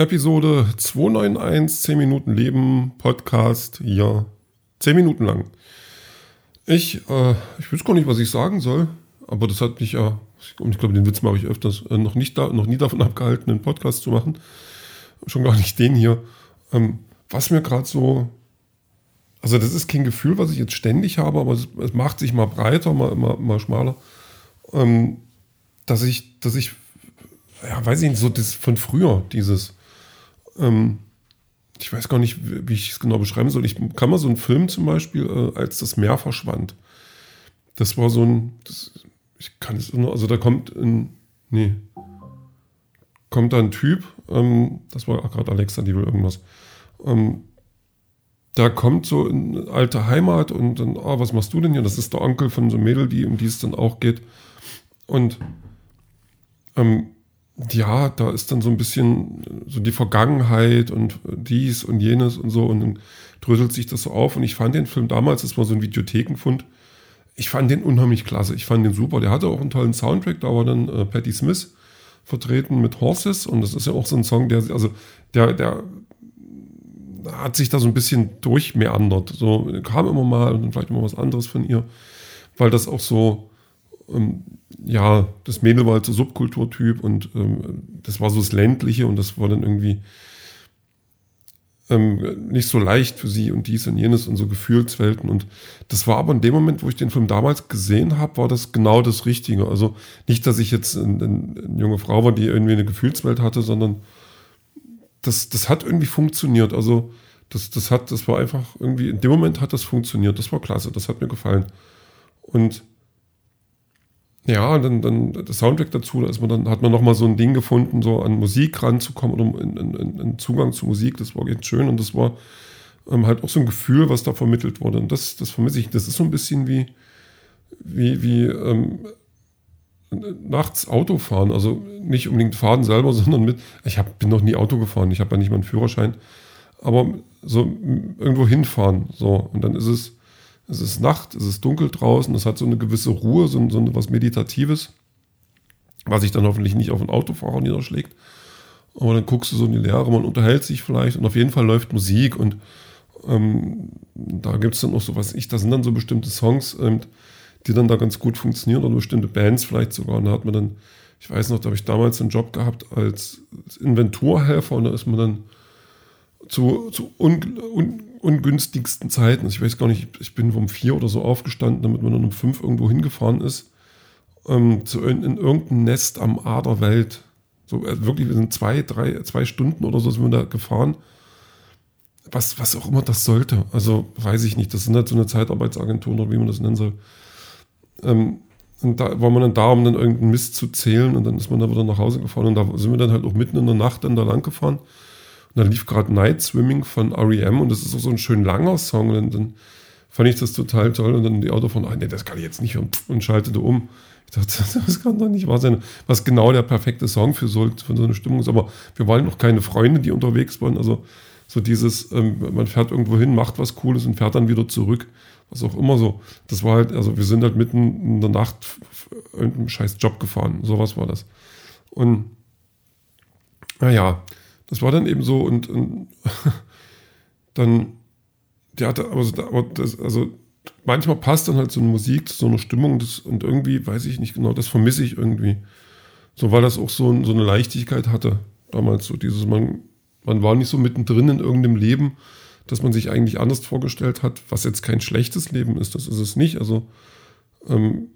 Episode 291, 10 Minuten Leben, Podcast, ja, 10 Minuten lang. Ich, äh, ich weiß gar nicht, was ich sagen soll, aber das hat mich ja, und ich glaube, den Witz mache ich öfters, äh, noch, nicht da, noch nie davon abgehalten, einen Podcast zu machen. Schon gar nicht den hier. Ähm, was mir gerade so, also das ist kein Gefühl, was ich jetzt ständig habe, aber es, es macht sich mal breiter, mal, mal, mal schmaler, ähm, dass ich, dass ich, ja, weiß ich nicht, so das von früher, dieses, ähm, ich weiß gar nicht, wie ich es genau beschreiben soll. Ich kann mal so einen Film zum Beispiel, äh, als das Meer verschwand. Das war so ein, das, ich kann es nur, also da kommt ein, nee, kommt da ein Typ, ähm, das war gerade Alexa, die will irgendwas. Ähm, da kommt so eine alte Heimat und dann, ah, was machst du denn hier? Das ist der Onkel von so einem Mädel, die, um die es dann auch geht. Und ähm, ja, da ist dann so ein bisschen so die Vergangenheit und dies und jenes und so und dann dröselt sich das so auf. Und ich fand den Film damals, das war so ein Videothekenfund, ich fand den unheimlich klasse, ich fand den super, der hatte auch einen tollen Soundtrack, da war dann äh, Patti Smith vertreten mit Horses. Und das ist ja auch so ein Song, der, also der, der hat sich da so ein bisschen durchmeandert, so kam immer mal und dann vielleicht immer was anderes von ihr, weil das auch so, ähm, ja, das Mädel war halt so Subkulturtyp und ähm, das war so das Ländliche und das war dann irgendwie ähm, nicht so leicht für sie und dies und jenes und so Gefühlswelten. Und das war aber in dem Moment, wo ich den Film damals gesehen habe, war das genau das Richtige. Also nicht, dass ich jetzt eine, eine junge Frau war, die irgendwie eine Gefühlswelt hatte, sondern das, das hat irgendwie funktioniert. Also das, das hat, das war einfach irgendwie, in dem Moment hat das funktioniert. Das war klasse, das hat mir gefallen. Und ja, dann, dann der Soundtrack dazu, da ist man dann, hat man nochmal so ein Ding gefunden, so an Musik ranzukommen oder in, in, in Zugang zu Musik, das war echt schön und das war ähm, halt auch so ein Gefühl, was da vermittelt wurde. Und das, das vermisse ich. Das ist so ein bisschen wie, wie, wie ähm, nachts Auto fahren. Also nicht unbedingt fahren selber, sondern mit. Ich hab, bin noch nie Auto gefahren, ich habe ja nicht mal einen Führerschein. Aber so irgendwo hinfahren. So. Und dann ist es es ist Nacht, es ist dunkel draußen, es hat so eine gewisse Ruhe, so, so was Meditatives, was sich dann hoffentlich nicht auf den Autofahrer niederschlägt. Aber dann guckst du so in die Leere, man unterhält sich vielleicht und auf jeden Fall läuft Musik und ähm, da gibt es dann auch so, was ich, da sind dann so bestimmte Songs, ähm, die dann da ganz gut funktionieren oder bestimmte Bands vielleicht sogar. Und da hat man dann, ich weiß noch, da habe ich damals einen Job gehabt als Inventurhelfer und da ist man dann zu, zu un, un, ungünstigsten Zeiten. Ich weiß gar nicht, ich bin um vier oder so aufgestanden, damit man dann um fünf irgendwo hingefahren ist. Ähm, zu, in, in, irgendein Nest am Aderwelt. So, also wirklich, wir sind zwei, drei, zwei Stunden oder so sind wir da gefahren. Was, was auch immer das sollte. Also weiß ich nicht. Das sind halt so eine Zeitarbeitsagentur oder wie man das nennen soll. Ähm, und da war man dann da, um dann irgendeinen Mist zu zählen und dann ist man da wieder nach Hause gefahren und da sind wir dann halt auch mitten in der Nacht dann da lang gefahren. Und dann lief gerade Night Swimming von REM und das ist auch so ein schön langer Song. Und dann fand ich das total toll. Und dann die Auto von, ah, nee, das kann ich jetzt nicht und, und schaltete um. Ich dachte, das kann doch nicht wahr sein, was genau der perfekte Song für so, für so eine Stimmung ist. Aber wir waren noch keine Freunde, die unterwegs waren. Also so dieses, ähm, man fährt irgendwo hin, macht was Cooles und fährt dann wieder zurück. Was auch immer so. Das war halt, also wir sind halt mitten in der Nacht irgendeinem scheiß Job gefahren. Sowas war das. Und naja, das war dann eben so und, und dann, der hatte, aber, aber das, also manchmal passt dann halt so eine Musik zu so einer Stimmung das, und irgendwie, weiß ich nicht genau, das vermisse ich irgendwie. So, weil das auch so, so eine Leichtigkeit hatte damals, so dieses, man, man war nicht so mittendrin in irgendeinem Leben, dass man sich eigentlich anders vorgestellt hat, was jetzt kein schlechtes Leben ist, das ist es nicht, also, ähm,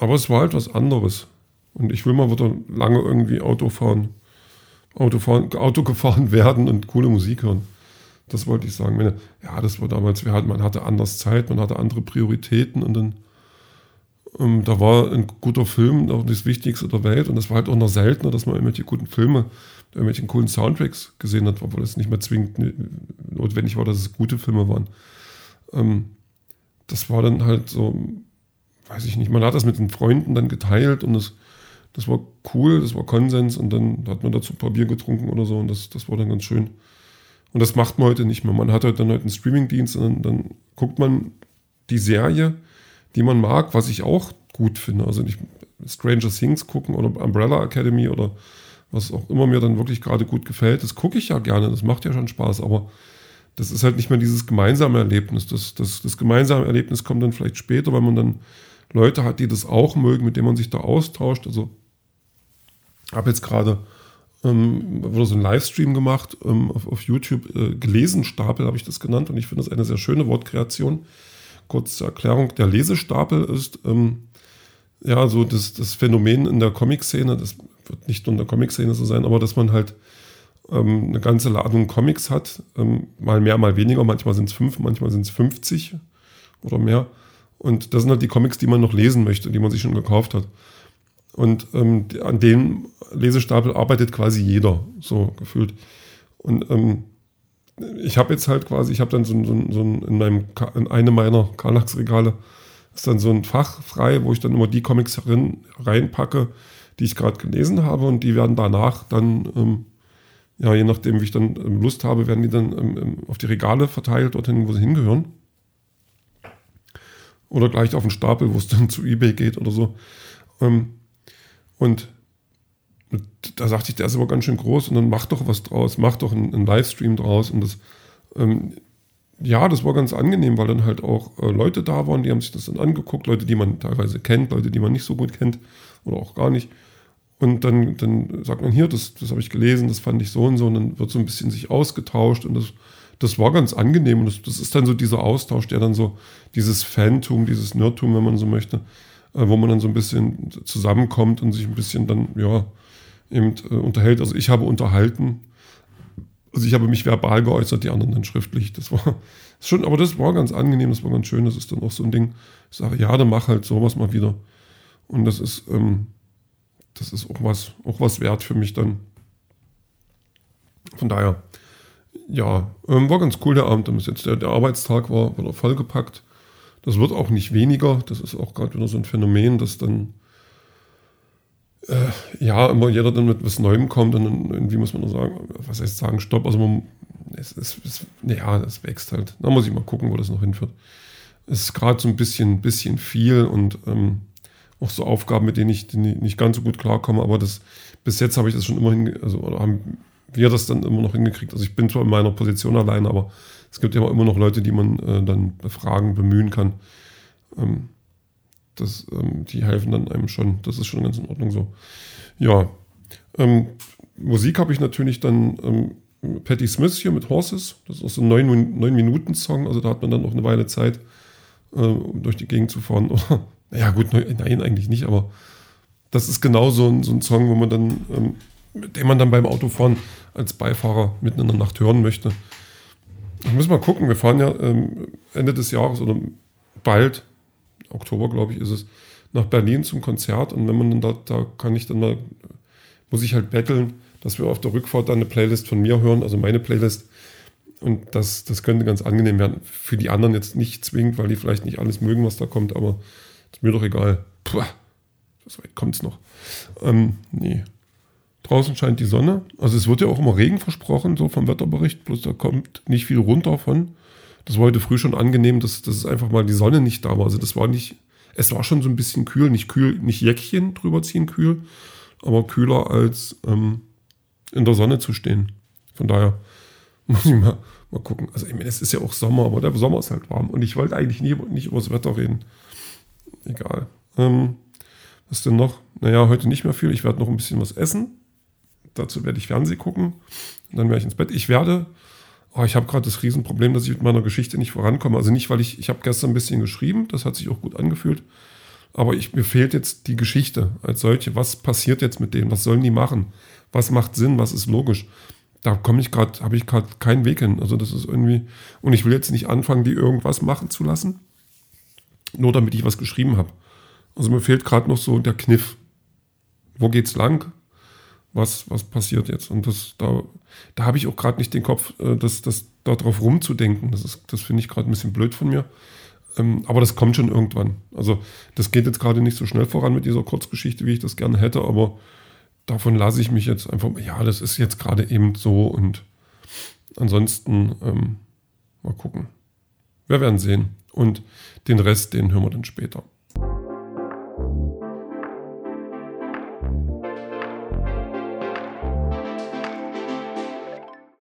aber es war halt was anderes. Und ich will mal wieder lange irgendwie Auto fahren. Auto, fahren, Auto gefahren werden und coole Musik hören. Das wollte ich sagen. Ja, das war damals, wir hatten, man hatte anders Zeit, man hatte andere Prioritäten und dann, ähm, da war ein guter Film auch das Wichtigste der Welt und das war halt auch noch seltener, dass man irgendwelche guten Filme, irgendwelche coolen Soundtracks gesehen hat, obwohl es nicht mehr zwingend notwendig war, dass es gute Filme waren. Ähm, das war dann halt so, weiß ich nicht, man hat das mit den Freunden dann geteilt und das das war cool, das war Konsens und dann hat man dazu ein paar Bier getrunken oder so und das, das war dann ganz schön. Und das macht man heute nicht mehr. Man hat halt dann halt einen Streamingdienst und dann, dann guckt man die Serie, die man mag, was ich auch gut finde. Also nicht Stranger Things gucken oder Umbrella Academy oder was auch immer mir dann wirklich gerade gut gefällt. Das gucke ich ja gerne, das macht ja schon Spaß, aber das ist halt nicht mehr dieses gemeinsame Erlebnis. Das, das, das gemeinsame Erlebnis kommt dann vielleicht später, weil man dann Leute hat, die das auch mögen, mit denen man sich da austauscht. Also habe jetzt gerade ähm, wurde so ein Livestream gemacht ähm, auf, auf YouTube, äh, Gelesenstapel habe ich das genannt und ich finde das eine sehr schöne Wortkreation. Kurze Erklärung, der Lesestapel ist ähm, ja so das, das Phänomen in der Comic-Szene, das wird nicht nur in der Comic-Szene so sein, aber dass man halt ähm, eine ganze Ladung Comics hat, ähm, mal mehr, mal weniger, manchmal sind es fünf, manchmal sind es 50 oder mehr. Und das sind halt die Comics, die man noch lesen möchte, die man sich schon gekauft hat. Und ähm, an dem Lesestapel arbeitet quasi jeder, so gefühlt. Und ähm, ich habe jetzt halt quasi, ich habe dann so, so, so in, meinem, in einem meiner Karnax-Regale ist dann so ein Fach frei, wo ich dann immer die Comics rein, reinpacke, die ich gerade gelesen habe und die werden danach dann, ähm, ja, je nachdem, wie ich dann ähm, Lust habe, werden die dann ähm, ähm, auf die Regale verteilt, dorthin, wo sie hingehören. Oder gleich auf den Stapel, wo es dann zu Ebay geht oder so. Ähm, und da sagte ich, der ist aber ganz schön groß und dann mach doch was draus, mach doch einen, einen Livestream draus. Und das, ähm, ja, das war ganz angenehm, weil dann halt auch äh, Leute da waren, die haben sich das dann angeguckt, Leute, die man teilweise kennt, Leute, die man nicht so gut kennt oder auch gar nicht. Und dann, dann sagt man hier, das, das habe ich gelesen, das fand ich so und so, und dann wird so ein bisschen sich ausgetauscht und das, das war ganz angenehm. Und das, das ist dann so dieser Austausch, der dann so dieses Fantum, dieses Nerdtum, wenn man so möchte, äh, wo man dann so ein bisschen zusammenkommt und sich ein bisschen dann, ja, eben äh, unterhält. Also ich habe unterhalten, also ich habe mich verbal geäußert, die anderen dann schriftlich. Das war schon, aber das war ganz angenehm, das war ganz schön. Das ist dann auch so ein Ding. Ich sage, ja, dann mach halt sowas mal wieder. Und das ist, ähm, das ist auch was, auch was wert für mich dann. Von daher, ja, ähm, war ganz cool der Abend. Jetzt der, der Arbeitstag war, war vollgepackt. Das wird auch nicht weniger. Das ist auch gerade wieder so ein Phänomen, dass dann äh, ja immer jeder dann mit was Neuem kommt und dann irgendwie muss man nur sagen, was heißt sagen, stopp. Also man, es, es, es, ja, es wächst halt. Da muss ich mal gucken, wo das noch hinführt. Es ist gerade so ein bisschen, bisschen viel und ähm, auch so Aufgaben, mit denen ich nicht ganz so gut klarkomme, aber das, bis jetzt habe ich das schon immer hin, also oder haben wir das dann immer noch hingekriegt. Also ich bin zwar in meiner Position allein, aber es gibt ja immer noch Leute, die man äh, dann befragen, bemühen kann. Ähm, das, ähm, die helfen dann einem schon. Das ist schon ganz in Ordnung so. Ja. Ähm, Musik habe ich natürlich dann ähm, Patti Smith hier mit Horses. Das ist auch so ein 9-Minuten-Song. Also da hat man dann auch eine Weile Zeit, äh, um durch die Gegend zu fahren. naja, gut, nein, eigentlich nicht, aber das ist genau so ein, so ein Song, wo man dann, ähm, den man dann beim Autofahren als Beifahrer mitten in der Nacht hören möchte. Ich muss mal gucken, wir fahren ja ähm, Ende des Jahres oder bald, Oktober glaube ich ist es, nach Berlin zum Konzert und wenn man dann da, da kann ich dann mal, muss ich halt betteln, dass wir auf der Rückfahrt dann eine Playlist von mir hören, also meine Playlist. Und das, das könnte ganz angenehm werden. Für die anderen jetzt nicht zwingend, weil die vielleicht nicht alles mögen, was da kommt, aber ist mir doch egal. Puh, so weit kommt es noch. Ähm, nee, Draußen scheint die Sonne. Also es wird ja auch immer Regen versprochen, so vom Wetterbericht, bloß da kommt nicht viel runter von. Das war heute früh schon angenehm, dass, dass einfach mal die Sonne nicht da war. Also das war nicht, es war schon so ein bisschen kühl, nicht kühl, nicht Jäckchen drüber ziehen kühl, aber kühler als ähm, in der Sonne zu stehen. Von daher muss ich mal, mal gucken. Also ich meine, es ist ja auch Sommer, aber der Sommer ist halt warm. Und ich wollte eigentlich nie, nicht über das Wetter reden. Egal. Ähm, was denn noch? Naja, heute nicht mehr viel. Ich werde noch ein bisschen was essen. Dazu werde ich Fernsehen gucken. Dann werde ich ins Bett. Ich werde, oh, ich habe gerade das Riesenproblem, dass ich mit meiner Geschichte nicht vorankomme. Also nicht, weil ich, ich habe gestern ein bisschen geschrieben, das hat sich auch gut angefühlt. Aber ich, mir fehlt jetzt die Geschichte als solche. Was passiert jetzt mit denen? Was sollen die machen? Was macht Sinn? Was ist logisch? Da komme ich gerade, habe ich gerade keinen Weg hin. Also das ist irgendwie, und ich will jetzt nicht anfangen, die irgendwas machen zu lassen, nur damit ich was geschrieben habe. Also mir fehlt gerade noch so der Kniff. Wo geht's lang? Was, was passiert jetzt. Und das, da, da habe ich auch gerade nicht den Kopf, äh, das, das darauf rumzudenken. Das, das finde ich gerade ein bisschen blöd von mir. Ähm, aber das kommt schon irgendwann. Also das geht jetzt gerade nicht so schnell voran mit dieser Kurzgeschichte, wie ich das gerne hätte, aber davon lasse ich mich jetzt einfach, ja, das ist jetzt gerade eben so und ansonsten ähm, mal gucken. Wir werden sehen. Und den Rest, den hören wir dann später.